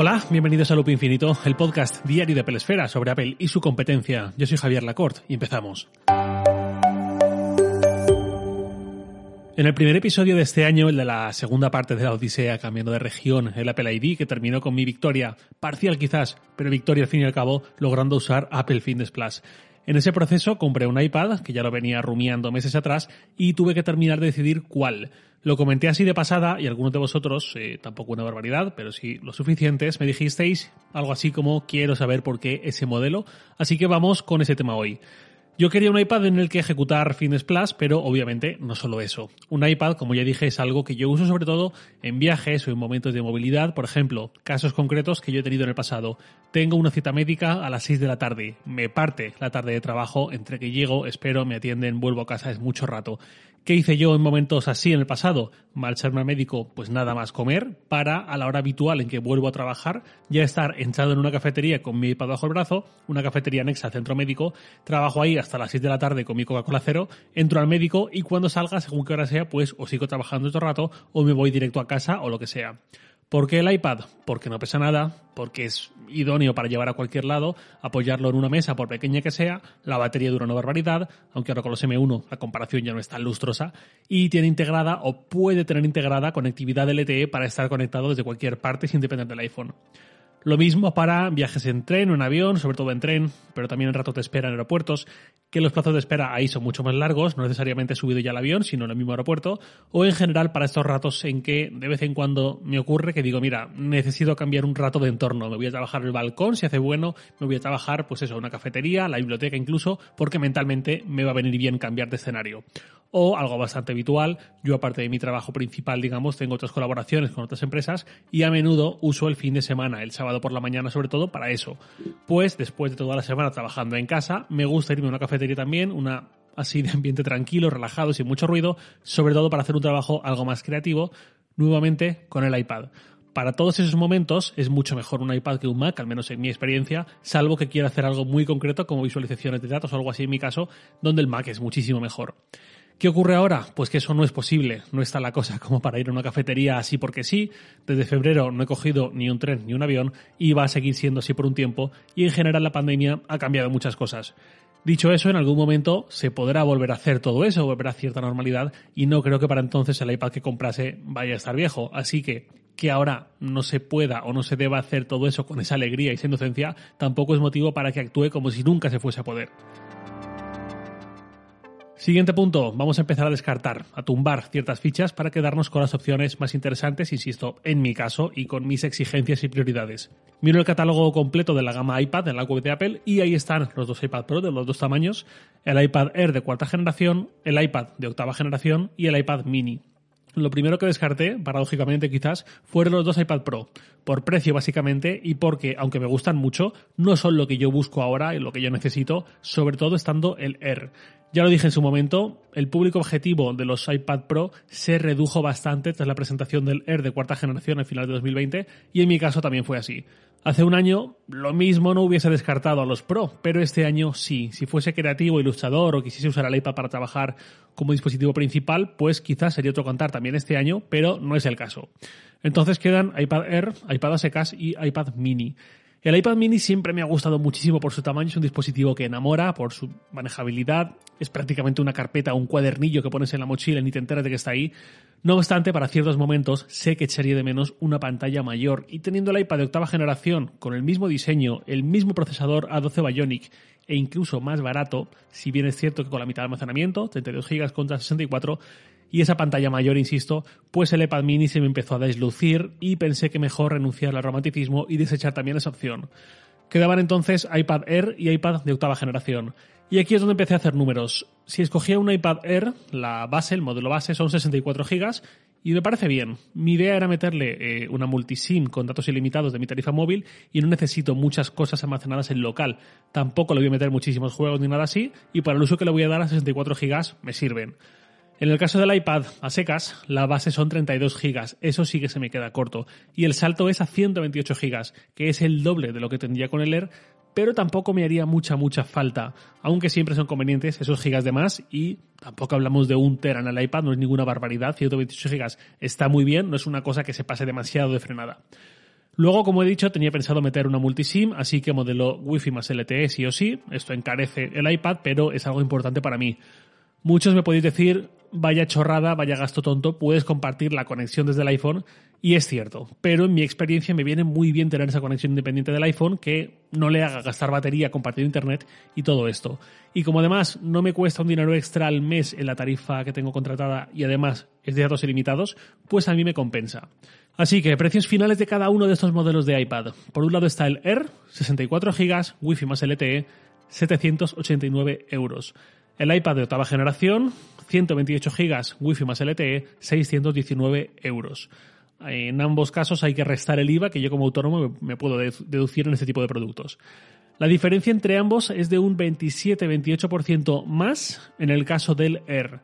Hola, bienvenidos a Loop Infinito, el podcast diario de Apple sobre Apple y su competencia. Yo soy Javier Lacorte y empezamos. En el primer episodio de este año, el de la segunda parte de la Odisea, cambiando de región, el Apple ID, que terminó con mi victoria, parcial quizás, pero victoria al fin y al cabo, logrando usar Apple Fitness Plus. En ese proceso compré un iPad, que ya lo venía rumiando meses atrás, y tuve que terminar de decidir cuál. Lo comenté así de pasada y algunos de vosotros, eh, tampoco una barbaridad, pero sí lo suficientes, me dijisteis algo así como quiero saber por qué ese modelo, así que vamos con ese tema hoy. Yo quería un iPad en el que ejecutar Fitness Plus, pero obviamente no solo eso. Un iPad, como ya dije, es algo que yo uso sobre todo en viajes o en momentos de movilidad. Por ejemplo, casos concretos que yo he tenido en el pasado. Tengo una cita médica a las 6 de la tarde. Me parte la tarde de trabajo. Entre que llego, espero, me atienden, vuelvo a casa, es mucho rato. ¿Qué hice yo en momentos así en el pasado? Marcharme al médico, pues nada más comer, para a la hora habitual en que vuelvo a trabajar, ya estar entrado en una cafetería con mi iPad bajo el brazo, una cafetería anexa al centro médico, trabajo ahí hasta las 6 de la tarde con mi Coca-Cola cero, entro al médico y cuando salga, según qué hora sea, pues o sigo trabajando otro rato o me voy directo a casa o lo que sea. ¿Por qué el iPad? Porque no pesa nada, porque es idóneo para llevar a cualquier lado, apoyarlo en una mesa por pequeña que sea, la batería dura una barbaridad, aunque ahora con los M1 la comparación ya no es tan lustrosa, y tiene integrada o puede tener integrada conectividad LTE para estar conectado desde cualquier parte sin depender del iPhone. Lo mismo para viajes en tren o en avión, sobre todo en tren, pero también en rato de espera en aeropuertos, que los plazos de espera ahí son mucho más largos, no necesariamente subido ya al avión, sino en el mismo aeropuerto, o en general para estos ratos en que de vez en cuando me ocurre que digo, mira, necesito cambiar un rato de entorno, me voy a trabajar el balcón si hace bueno, me voy a trabajar, pues eso, una cafetería, la biblioteca incluso, porque mentalmente me va a venir bien cambiar de escenario o algo bastante habitual. Yo, aparte de mi trabajo principal, digamos, tengo otras colaboraciones con otras empresas y a menudo uso el fin de semana, el sábado por la mañana sobre todo, para eso. Pues después de toda la semana trabajando en casa, me gusta irme a una cafetería también, una así de ambiente tranquilo, relajado, sin mucho ruido, sobre todo para hacer un trabajo algo más creativo, nuevamente con el iPad. Para todos esos momentos es mucho mejor un iPad que un Mac, al menos en mi experiencia, salvo que quiera hacer algo muy concreto como visualizaciones de datos o algo así en mi caso, donde el Mac es muchísimo mejor. ¿Qué ocurre ahora? Pues que eso no es posible, no está la cosa como para ir a una cafetería así porque sí. Desde febrero no he cogido ni un tren ni un avión y va a seguir siendo así por un tiempo y en general la pandemia ha cambiado muchas cosas. Dicho eso, en algún momento se podrá volver a hacer todo eso, volver a cierta normalidad y no creo que para entonces el iPad que comprase vaya a estar viejo. Así que que ahora no se pueda o no se deba hacer todo eso con esa alegría y esa inocencia tampoco es motivo para que actúe como si nunca se fuese a poder. Siguiente punto, vamos a empezar a descartar, a tumbar ciertas fichas para quedarnos con las opciones más interesantes, insisto, en mi caso y con mis exigencias y prioridades. Miro el catálogo completo de la gama iPad en la web de Apple y ahí están los dos iPad Pro de los dos tamaños, el iPad Air de cuarta generación, el iPad de octava generación y el iPad mini. Lo primero que descarté, paradójicamente quizás, fueron los dos iPad Pro, por precio básicamente y porque, aunque me gustan mucho, no son lo que yo busco ahora y lo que yo necesito, sobre todo estando el Air. Ya lo dije en su momento, el público objetivo de los iPad Pro se redujo bastante tras la presentación del Air de cuarta generación al final de 2020 y en mi caso también fue así. Hace un año lo mismo no hubiese descartado a los Pro, pero este año sí. Si fuese creativo, ilustrador o quisiese usar el iPad para trabajar como dispositivo principal, pues quizás sería otro contar también este año, pero no es el caso. Entonces quedan iPad Air, iPad a secas y iPad mini. El iPad mini siempre me ha gustado muchísimo por su tamaño, es un dispositivo que enamora por su manejabilidad, es prácticamente una carpeta un cuadernillo que pones en la mochila y ni te enteras de que está ahí. No obstante, para ciertos momentos sé que echaría de menos una pantalla mayor y teniendo el iPad de octava generación con el mismo diseño, el mismo procesador A12 Bionic e incluso más barato, si bien es cierto que con la mitad de almacenamiento, 32 GB contra 64, y esa pantalla mayor, insisto, pues el iPad mini se me empezó a deslucir y pensé que mejor renunciar al romanticismo y desechar también esa opción. Quedaban entonces iPad Air y iPad de octava generación. Y aquí es donde empecé a hacer números. Si escogía un iPad Air, la base, el modelo base, son 64 GB y me parece bien. Mi idea era meterle eh, una multisim con datos ilimitados de mi tarifa móvil y no necesito muchas cosas almacenadas en local. Tampoco le voy a meter muchísimos juegos ni nada así y para el uso que le voy a dar a 64 GB me sirven. En el caso del iPad a secas, la base son 32 GB, eso sí que se me queda corto, y el salto es a 128 GB, que es el doble de lo que tendría con el Air, pero tampoco me haría mucha, mucha falta, aunque siempre son convenientes esos gigas de más y tampoco hablamos de un tera en el iPad, no es ninguna barbaridad, 128 gigas está muy bien, no es una cosa que se pase demasiado de frenada. Luego, como he dicho, tenía pensado meter una multisim, así que modelo Wi-Fi más LTE sí o sí. Esto encarece el iPad, pero es algo importante para mí. Muchos me podéis decir, vaya chorrada, vaya gasto tonto, puedes compartir la conexión desde el iPhone. Y es cierto, pero en mi experiencia me viene muy bien tener esa conexión independiente del iPhone que no le haga gastar batería, compartir internet y todo esto. Y como además no me cuesta un dinero extra al mes en la tarifa que tengo contratada y además es de datos ilimitados, pues a mí me compensa. Así que precios finales de cada uno de estos modelos de iPad. Por un lado está el Air, 64 GB, Wi-Fi más LTE, 789 euros. El iPad de octava generación, 128 GB, Wi-Fi más LTE, 619 euros. En ambos casos hay que restar el IVA que yo como autónomo me puedo deducir en este tipo de productos. La diferencia entre ambos es de un 27-28% más en el caso del Air.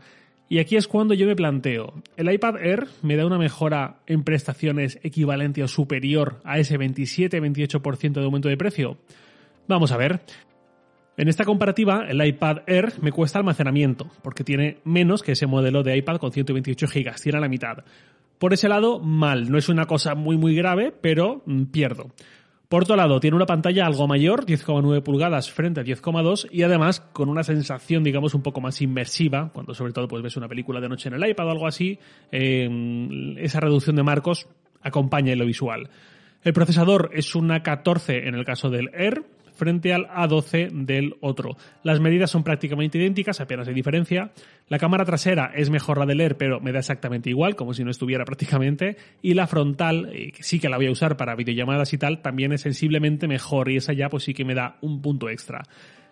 Y aquí es cuando yo me planteo, ¿el iPad Air me da una mejora en prestaciones equivalente o superior a ese 27-28% de aumento de precio? Vamos a ver. En esta comparativa, el iPad Air me cuesta almacenamiento, porque tiene menos que ese modelo de iPad con 128 GB, tiene la mitad. Por ese lado, mal, no es una cosa muy muy grave, pero mm, pierdo. Por otro lado, tiene una pantalla algo mayor, 10,9 pulgadas frente a 10,2 y además con una sensación, digamos, un poco más inmersiva, cuando sobre todo pues, ves una película de noche en el iPad o algo así, eh, esa reducción de marcos acompaña en lo visual. El procesador es una 14 en el caso del Air, frente al A12 del otro. Las medidas son prácticamente idénticas, apenas hay diferencia. La cámara trasera es mejor la del Air, pero me da exactamente igual, como si no estuviera prácticamente. Y la frontal, eh, que sí que la voy a usar para videollamadas y tal, también es sensiblemente mejor y esa ya pues sí que me da un punto extra.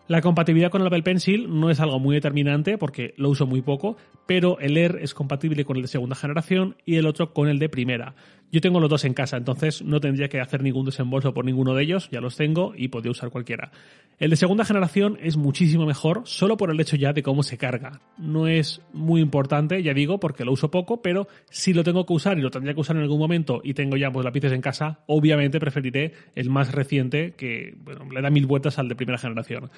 La compatibilidad con el Apple Pencil no es algo muy determinante porque lo uso muy poco, pero el Air es compatible con el de segunda generación y el otro con el de primera. Yo tengo los dos en casa, entonces no tendría que hacer ningún desembolso por ninguno de ellos, ya los tengo y podría usar cualquiera. El de segunda generación es muchísimo mejor, solo por el hecho ya de cómo se carga. No es muy importante, ya digo, porque lo uso poco, pero si lo tengo que usar y lo tendría que usar en algún momento y tengo ya pues lápices en casa, obviamente preferiré el más reciente que bueno, le da mil vueltas al de primera generación.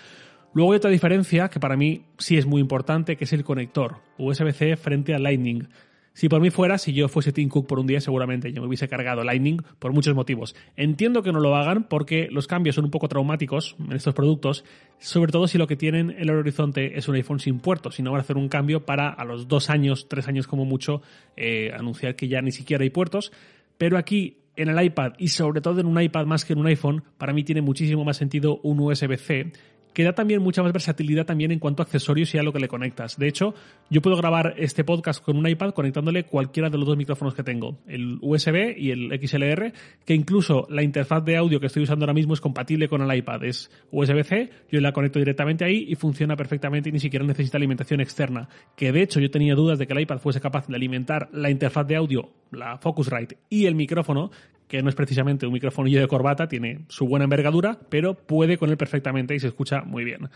Luego hay otra diferencia que para mí sí es muy importante, que es el conector USB-C frente a Lightning. Si por mí fuera, si yo fuese Tim Cook por un día, seguramente yo me hubiese cargado Lightning por muchos motivos. Entiendo que no lo hagan porque los cambios son un poco traumáticos en estos productos, sobre todo si lo que tienen en el horizonte es un iPhone sin puertos, si no van a hacer un cambio para a los dos años, tres años como mucho, eh, anunciar que ya ni siquiera hay puertos. Pero aquí en el iPad y sobre todo en un iPad más que en un iPhone, para mí tiene muchísimo más sentido un USB-C que da también mucha más versatilidad también en cuanto a accesorios y a lo que le conectas. De hecho, yo puedo grabar este podcast con un iPad conectándole cualquiera de los dos micrófonos que tengo, el USB y el XLR, que incluso la interfaz de audio que estoy usando ahora mismo es compatible con el iPad. Es USB-C, yo la conecto directamente ahí y funciona perfectamente y ni siquiera necesita alimentación externa. Que de hecho yo tenía dudas de que el iPad fuese capaz de alimentar la interfaz de audio, la Focusrite y el micrófono, que no es precisamente un micrófonillo de corbata, tiene su buena envergadura, pero puede con él perfectamente y se escucha muy bien.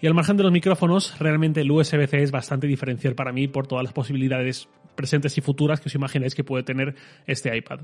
Y al margen de los micrófonos, realmente el USB-C es bastante diferencial para mí por todas las posibilidades presentes y futuras que os imagináis que puede tener este iPad.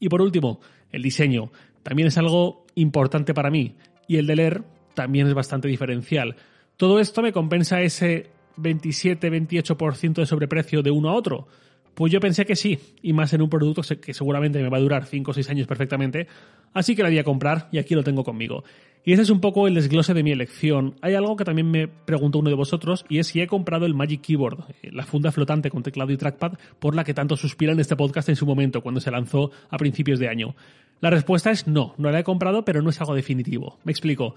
Y por último, el diseño. También es algo importante para mí. Y el de leer también es bastante diferencial. Todo esto me compensa ese 27-28% de sobreprecio de uno a otro. Pues yo pensé que sí, y más en un producto que seguramente me va a durar 5 o 6 años perfectamente, así que la voy a comprar y aquí lo tengo conmigo. Y ese es un poco el desglose de mi elección. Hay algo que también me preguntó uno de vosotros y es si he comprado el Magic Keyboard, eh, la funda flotante con teclado y trackpad por la que tanto suspira en este podcast en su momento, cuando se lanzó a principios de año. La respuesta es no, no la he comprado, pero no es algo definitivo. Me explico.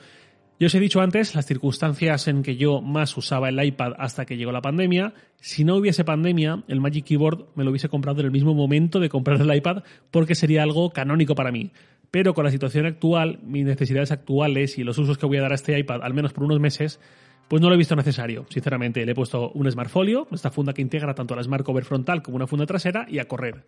Yo os he dicho antes las circunstancias en que yo más usaba el iPad hasta que llegó la pandemia. Si no hubiese pandemia, el Magic Keyboard me lo hubiese comprado en el mismo momento de comprar el iPad porque sería algo canónico para mí. Pero con la situación actual, mis necesidades actuales y los usos que voy a dar a este iPad, al menos por unos meses, pues no lo he visto necesario, sinceramente. Le he puesto un Smartfolio, esta funda que integra tanto la Smart Cover frontal como una funda trasera, y a correr.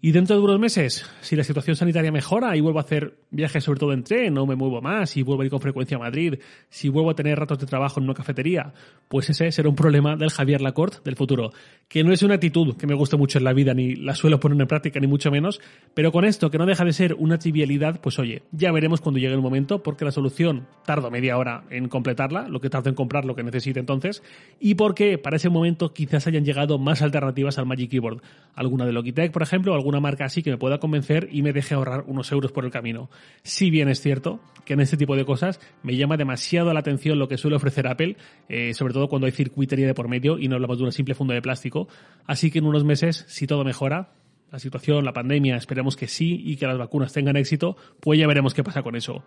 Y dentro de unos meses, si la situación sanitaria mejora y vuelvo a hacer viajes sobre todo en tren, no me muevo más, y vuelvo a ir con frecuencia a Madrid, si vuelvo a tener ratos de trabajo en una cafetería, pues ese será un problema del Javier Lacorte del futuro. Que no es una actitud que me guste mucho en la vida, ni la suelo poner en práctica, ni mucho menos, pero con esto, que no deja de ser una trivialidad, pues oye, ya veremos cuando llegue el momento, porque la solución tardo media hora en completarla, lo que tardo en comprar lo que necesite entonces, y porque para ese momento quizás hayan llegado más alternativas al Magic Keyboard. Alguna de Logitech, por ejemplo, alguna marca así que me pueda convencer y me deje ahorrar unos euros por el camino. Si bien es cierto que en este tipo de cosas me llama demasiado la atención lo que suele ofrecer Apple, eh, sobre todo cuando hay circuitería de por medio y no hablamos de una simple funda de plástico. Así que en unos meses, si todo mejora, la situación, la pandemia, esperemos que sí y que las vacunas tengan éxito, pues ya veremos qué pasa con eso.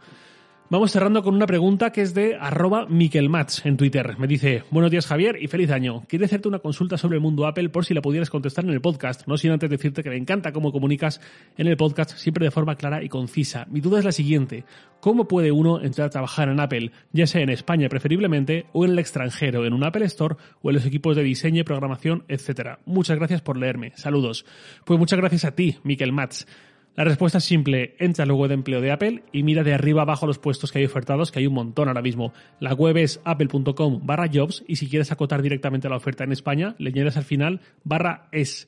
Vamos cerrando con una pregunta que es de arroba en Twitter. Me dice, buenos días Javier y feliz año. Quiero hacerte una consulta sobre el mundo Apple por si la pudieras contestar en el podcast, no sin antes decirte que me encanta cómo comunicas en el podcast siempre de forma clara y concisa. Mi duda es la siguiente, ¿cómo puede uno entrar a trabajar en Apple, ya sea en España preferiblemente o en el extranjero, en un Apple Store o en los equipos de diseño programación, etcétera? Muchas gracias por leerme. Saludos. Pues muchas gracias a ti, Miquel Mats. La respuesta es simple, entra al web de empleo de Apple y mira de arriba abajo los puestos que hay ofertados, que hay un montón ahora mismo. La web es apple.com barra jobs y si quieres acotar directamente la oferta en España, le añades al final barra es.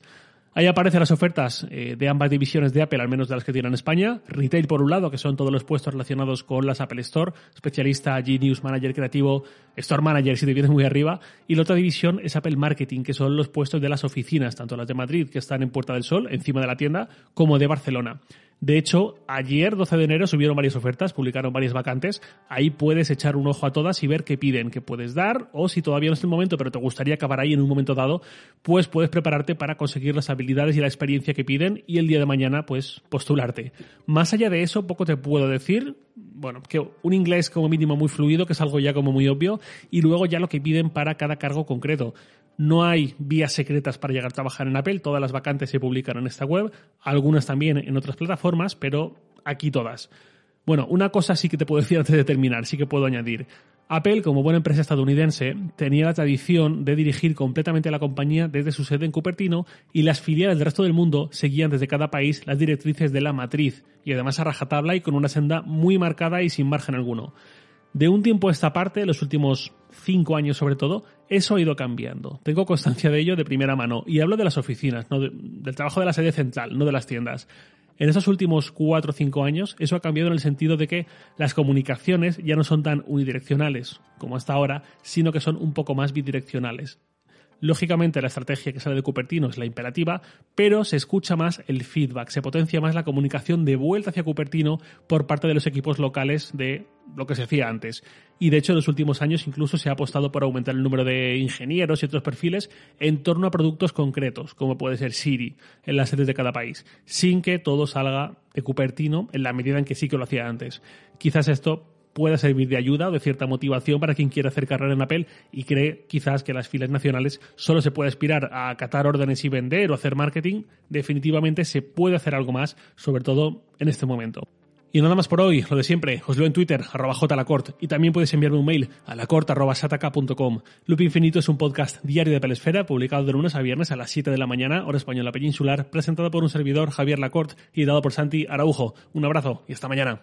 Ahí aparecen las ofertas eh, de ambas divisiones de Apple, al menos de las que tienen en España. Retail por un lado, que son todos los puestos relacionados con las Apple Store, especialista, Genius, Manager creativo, Store Manager si te vienes muy arriba. Y la otra división es Apple Marketing, que son los puestos de las oficinas, tanto las de Madrid, que están en Puerta del Sol, encima de la tienda, como de Barcelona. De hecho, ayer, 12 de enero, subieron varias ofertas, publicaron varias vacantes. Ahí puedes echar un ojo a todas y ver qué piden, qué puedes dar, o si todavía no es el momento, pero te gustaría acabar ahí en un momento dado, pues puedes prepararte para conseguir las habilidades y la experiencia que piden y el día de mañana, pues, postularte. Más allá de eso, poco te puedo decir. Bueno, que un inglés como mínimo muy fluido, que es algo ya como muy obvio, y luego ya lo que piden para cada cargo concreto. No hay vías secretas para llegar a trabajar en Apple, todas las vacantes se publican en esta web, algunas también en otras plataformas, pero aquí todas. Bueno, una cosa sí que te puedo decir antes de terminar, sí que puedo añadir. Apple, como buena empresa estadounidense, tenía la tradición de dirigir completamente la compañía desde su sede en Cupertino y las filiales del resto del mundo seguían desde cada país las directrices de la matriz y además a rajatabla y con una senda muy marcada y sin margen alguno. De un tiempo a esta parte, los últimos cinco años sobre todo, eso ha ido cambiando. Tengo constancia de ello de primera mano y hablo de las oficinas, no del trabajo de la sede central, no de las tiendas. En estos últimos cuatro o cinco años, eso ha cambiado en el sentido de que las comunicaciones ya no son tan unidireccionales como hasta ahora, sino que son un poco más bidireccionales. Lógicamente la estrategia que sale de Cupertino es la imperativa, pero se escucha más el feedback, se potencia más la comunicación de vuelta hacia Cupertino por parte de los equipos locales de lo que se hacía antes. Y de hecho en los últimos años incluso se ha apostado por aumentar el número de ingenieros y otros perfiles en torno a productos concretos, como puede ser Siri, en las sedes de cada país, sin que todo salga de Cupertino en la medida en que sí que lo hacía antes. Quizás esto pueda servir de ayuda o de cierta motivación para quien quiera hacer carrera en Apple y cree quizás que las filas nacionales solo se puede aspirar a acatar órdenes y vender o hacer marketing, definitivamente se puede hacer algo más, sobre todo en este momento. Y nada más por hoy, lo de siempre, os leo en Twitter, arroba jlacort, y también podéis enviarme un mail a lacort.sataka.com. Loop Infinito es un podcast diario de Pelesfera, publicado de lunes a viernes a las 7 de la mañana, hora española peninsular, presentado por un servidor, Javier Lacort, y dado por Santi Araujo. Un abrazo y hasta mañana.